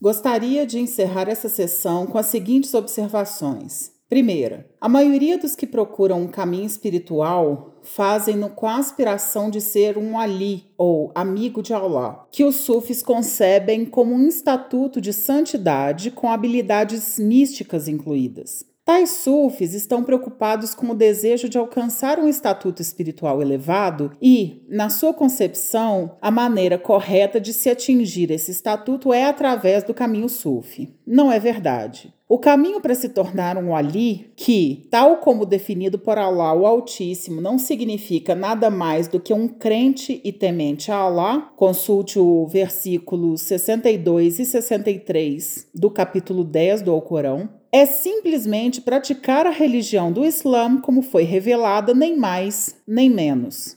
Gostaria de encerrar essa sessão com as seguintes observações. Primeira, a maioria dos que procuram um caminho espiritual fazem-no com a aspiração de ser um ali, ou amigo de Allah, que os sufis concebem como um estatuto de santidade com habilidades místicas incluídas. Tais sufis estão preocupados com o desejo de alcançar um estatuto espiritual elevado e, na sua concepção, a maneira correta de se atingir esse estatuto é através do caminho sufi. Não é verdade. O caminho para se tornar um Ali, que, tal como definido por Allah o Altíssimo, não significa nada mais do que um crente e temente a Allah, consulte o versículos 62 e 63 do capítulo 10 do Alcorão, é simplesmente praticar a religião do Islã como foi revelada, nem mais nem menos.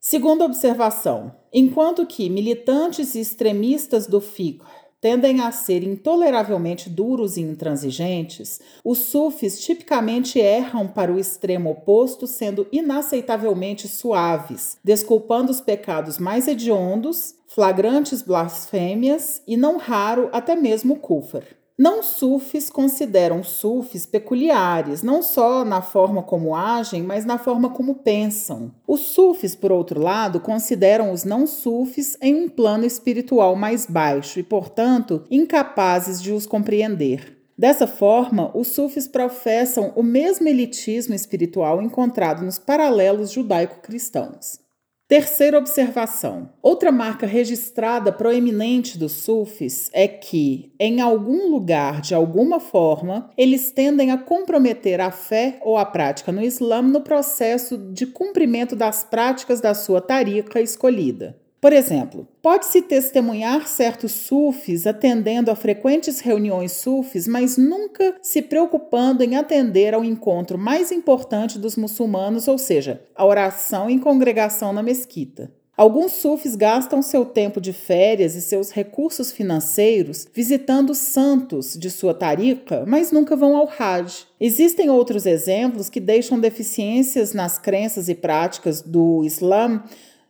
Segunda observação: enquanto que militantes e extremistas do fiqh tendem a ser intoleravelmente duros e intransigentes, os sufis tipicamente erram para o extremo oposto, sendo inaceitavelmente suaves, desculpando os pecados mais hediondos, flagrantes blasfêmias e, não raro, até mesmo o kufr. Não sufis consideram sufis peculiares, não só na forma como agem, mas na forma como pensam. Os sufis, por outro lado, consideram os não sufis em um plano espiritual mais baixo e, portanto, incapazes de os compreender. Dessa forma, os sufis professam o mesmo elitismo espiritual encontrado nos paralelos judaico-cristãos. Terceira observação. Outra marca registrada proeminente dos sufis é que, em algum lugar, de alguma forma, eles tendem a comprometer a fé ou a prática no Islã no processo de cumprimento das práticas da sua tarica escolhida. Por exemplo, pode-se testemunhar certos sufis atendendo a frequentes reuniões sufis, mas nunca se preocupando em atender ao encontro mais importante dos muçulmanos, ou seja, a oração em congregação na mesquita. Alguns sufis gastam seu tempo de férias e seus recursos financeiros visitando santos de sua tarica, mas nunca vão ao Hajj. Existem outros exemplos que deixam deficiências nas crenças e práticas do Islã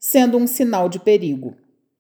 sendo um sinal de perigo.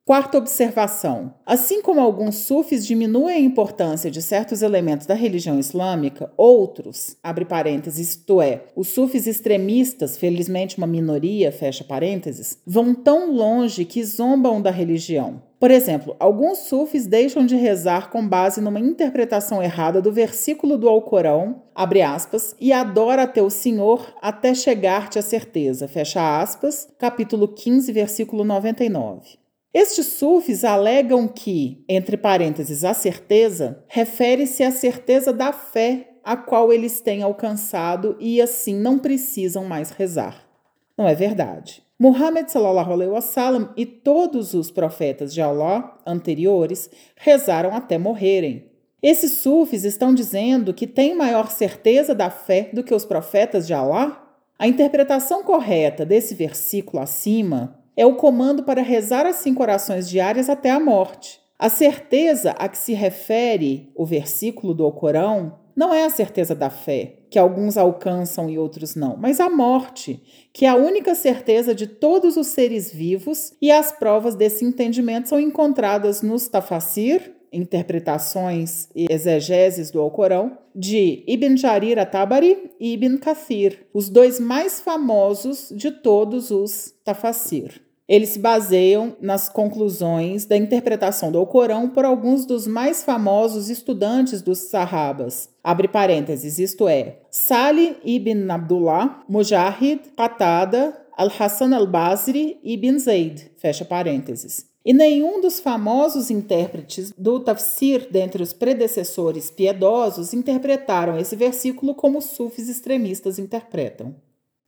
Quarta observação: assim como alguns sufis diminuem a importância de certos elementos da religião islâmica, outros, abre parênteses, isto é, os sufis extremistas, felizmente uma minoria, fecha parênteses, vão tão longe que zombam da religião. Por exemplo, alguns sufis deixam de rezar com base numa interpretação errada do versículo do Alcorão, abre aspas, e adora teu Senhor até chegar-te a certeza, fecha aspas, capítulo 15, versículo 99. Estes sufis alegam que, entre parênteses, a certeza refere-se à certeza da fé a qual eles têm alcançado e assim não precisam mais rezar. Não é verdade. Muhammad sallallahu alaihi wasallam e todos os profetas de Allah anteriores rezaram até morrerem. Esses sufis estão dizendo que têm maior certeza da fé do que os profetas de Allah? A interpretação correta desse versículo acima é o comando para rezar as cinco orações diárias até a morte. A certeza a que se refere o versículo do Alcorão não é a certeza da fé, que alguns alcançam e outros não, mas a morte, que é a única certeza de todos os seres vivos, e as provas desse entendimento são encontradas nos Tafasir, interpretações e exegeses do Alcorão, de Ibn Jarir at-Tabari e Ibn Kathir, os dois mais famosos de todos os Tafasir. Eles se baseiam nas conclusões da interpretação do Alcorão por alguns dos mais famosos estudantes dos Sahabas. Abre parênteses, isto é, Salih ibn Abdullah, Mujahid, Qatada, Al-Hassan al-Basri e Ibn Zayd, fecha parênteses. E nenhum dos famosos intérpretes do tafsir dentre os predecessores piedosos interpretaram esse versículo como os sufis extremistas interpretam.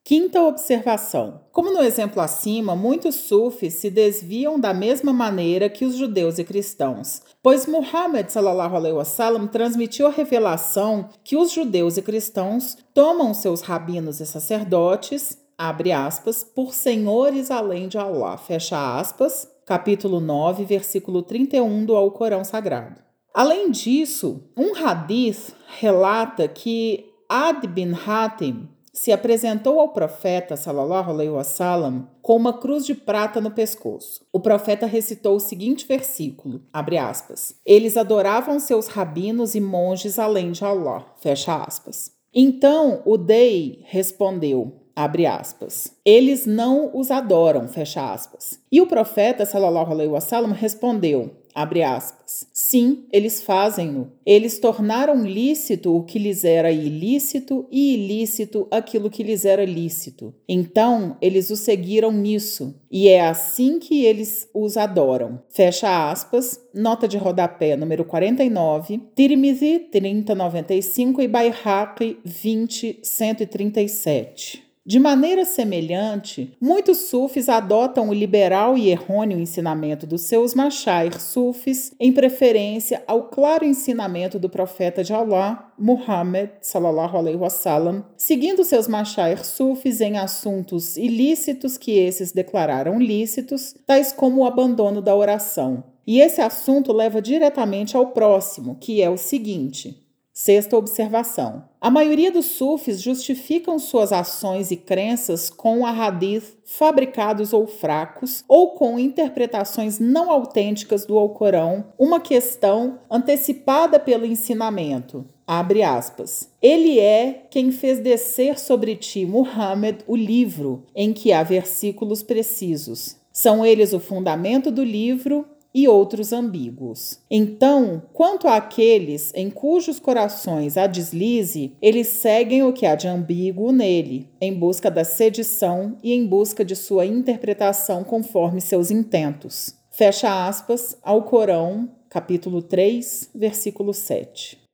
Quinta observação. Como no exemplo acima, muitos sufis se desviam da mesma maneira que os judeus e cristãos, pois Muhammad sallallahu alaihi wasallam transmitiu a revelação que os judeus e cristãos tomam seus rabinos e sacerdotes, abre aspas, por senhores além de Allah, fecha aspas, capítulo 9, versículo 31 do Alcorão Sagrado. Além disso, um hadith relata que Ad bin Hatim, se apresentou ao profeta sallallahu alaihi wasallam com uma cruz de prata no pescoço. O profeta recitou o seguinte versículo, abre aspas: Eles adoravam seus rabinos e monges além de Allah, fecha aspas. Então o Dei respondeu: abre aspas. Eles não os adoram, fecha aspas. E o profeta sallallahu alaihi wasallam respondeu: abre aspas. Sim, eles fazem-no. Eles tornaram lícito o que lhes era ilícito e ilícito aquilo que lhes era lícito. Então, eles o seguiram nisso, e é assim que eles os adoram. Fecha aspas, nota de rodapé número 49, Tirmizi 3095 e Baihaqi 20137. De maneira semelhante, muitos sufis adotam o liberal e errôneo ensinamento dos seus mashair sufis em preferência ao claro ensinamento do profeta de Allah, Muhammad sallallahu alaihi wasallam, seguindo seus mashair sufis em assuntos ilícitos que esses declararam lícitos, tais como o abandono da oração. E esse assunto leva diretamente ao próximo, que é o seguinte: Sexta observação. A maioria dos sufis justificam suas ações e crenças com a hadith fabricados ou fracos ou com interpretações não autênticas do Alcorão, uma questão antecipada pelo ensinamento. Abre aspas. Ele é quem fez descer sobre ti, Muhammad, o livro, em que há versículos precisos. São eles o fundamento do livro e outros ambíguos. Então, quanto àqueles em cujos corações há deslize, eles seguem o que há de ambíguo nele, em busca da sedição e em busca de sua interpretação conforme seus intentos. Fecha aspas ao Corão, capítulo 3, versículo 7.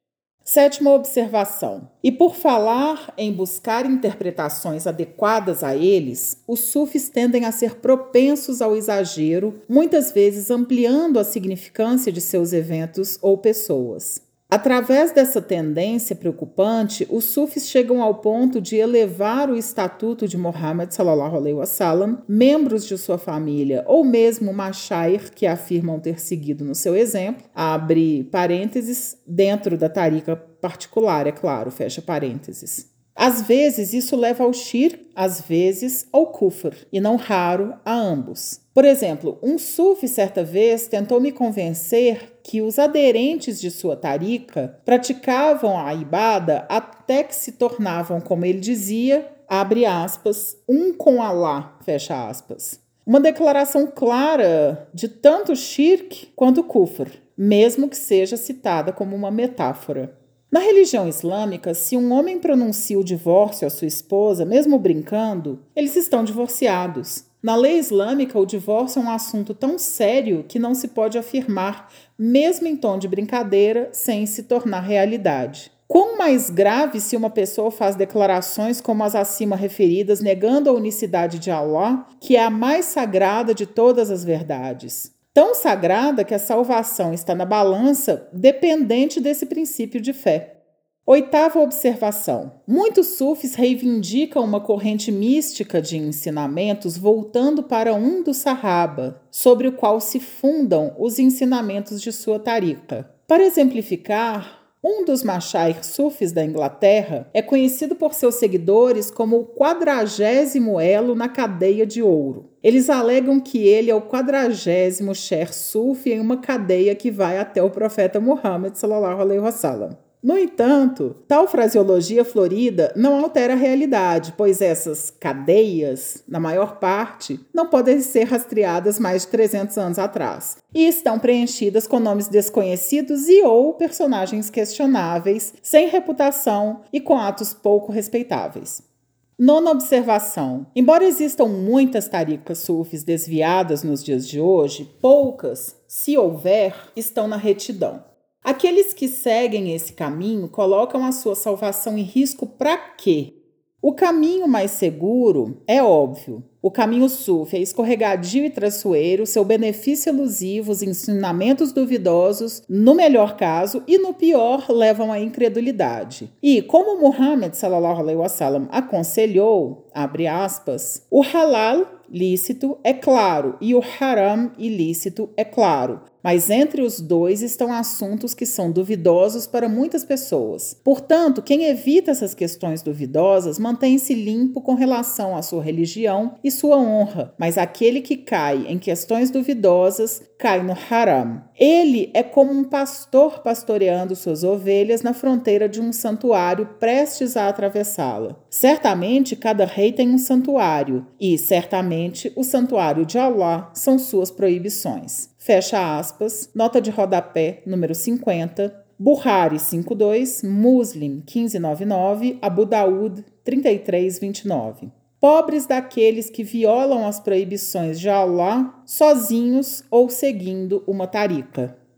Sétima observação. E por falar em buscar interpretações adequadas a eles, os sufis tendem a ser propensos ao exagero, muitas vezes ampliando a significância de seus eventos ou pessoas. Através dessa tendência preocupante, os sufis chegam ao ponto de elevar o estatuto de Muhammad sallallahu alaihi wasallam, membros de sua família ou mesmo mashair que afirmam ter seguido no seu exemplo, abre parênteses, dentro da tarica particular, é claro, fecha parênteses. Às vezes isso leva ao shirk, às vezes ao kufr, e não raro a ambos. Por exemplo, um sufi certa vez tentou me convencer que os aderentes de sua tarica praticavam a ibada até que se tornavam, como ele dizia, abre aspas, um com Allah, fecha aspas. Uma declaração clara de tanto shirk quanto kufr, mesmo que seja citada como uma metáfora. Na religião islâmica, se um homem pronuncia o divórcio à sua esposa, mesmo brincando, eles estão divorciados. Na lei islâmica, o divórcio é um assunto tão sério que não se pode afirmar, mesmo em tom de brincadeira, sem se tornar realidade. Quão mais grave se uma pessoa faz declarações como as acima referidas, negando a unicidade de Allah, que é a mais sagrada de todas as verdades. Tão sagrada que a salvação está na balança, dependente desse princípio de fé. Oitava observação: muitos sufis reivindicam uma corrente mística de ensinamentos voltando para um do Sahaba, sobre o qual se fundam os ensinamentos de sua tariqa. Para exemplificar, um dos Mashair Sufis da Inglaterra é conhecido por seus seguidores como o quadragésimo elo na cadeia de ouro. Eles alegam que ele é o quadragésimo Sher Sufi em uma cadeia que vai até o profeta Muhammad. No entanto, tal fraseologia florida não altera a realidade, pois essas cadeias, na maior parte, não podem ser rastreadas mais de 300 anos atrás e estão preenchidas com nomes desconhecidos e ou personagens questionáveis, sem reputação e com atos pouco respeitáveis. Nona observação: embora existam muitas taricas sufis desviadas nos dias de hoje, poucas, se houver, estão na retidão. Aqueles que seguem esse caminho colocam a sua salvação em risco para quê? O caminho mais seguro é óbvio. O caminho sufi é escorregadio e traiçoeiro, seu benefício elusivo, os ensinamentos duvidosos, no melhor caso, e no pior, levam à incredulidade. E, como Muhammad sallallahu alaihi wasallam aconselhou, abre aspas, o halal lícito é claro e o haram ilícito é claro. Mas entre os dois estão assuntos que são duvidosos para muitas pessoas. Portanto, quem evita essas questões duvidosas mantém-se limpo com relação à sua religião e sua honra, mas aquele que cai em questões duvidosas cai no haram. Ele é como um pastor pastoreando suas ovelhas na fronteira de um santuário prestes a atravessá-la. Certamente cada rei tem um santuário, e certamente o santuário de Allah são suas proibições. Fecha aspas, nota de rodapé número 50, Buhari 52, Muslim 1599, Abu Daud 3329 pobres daqueles que violam as proibições de Allah sozinhos ou seguindo uma tarica.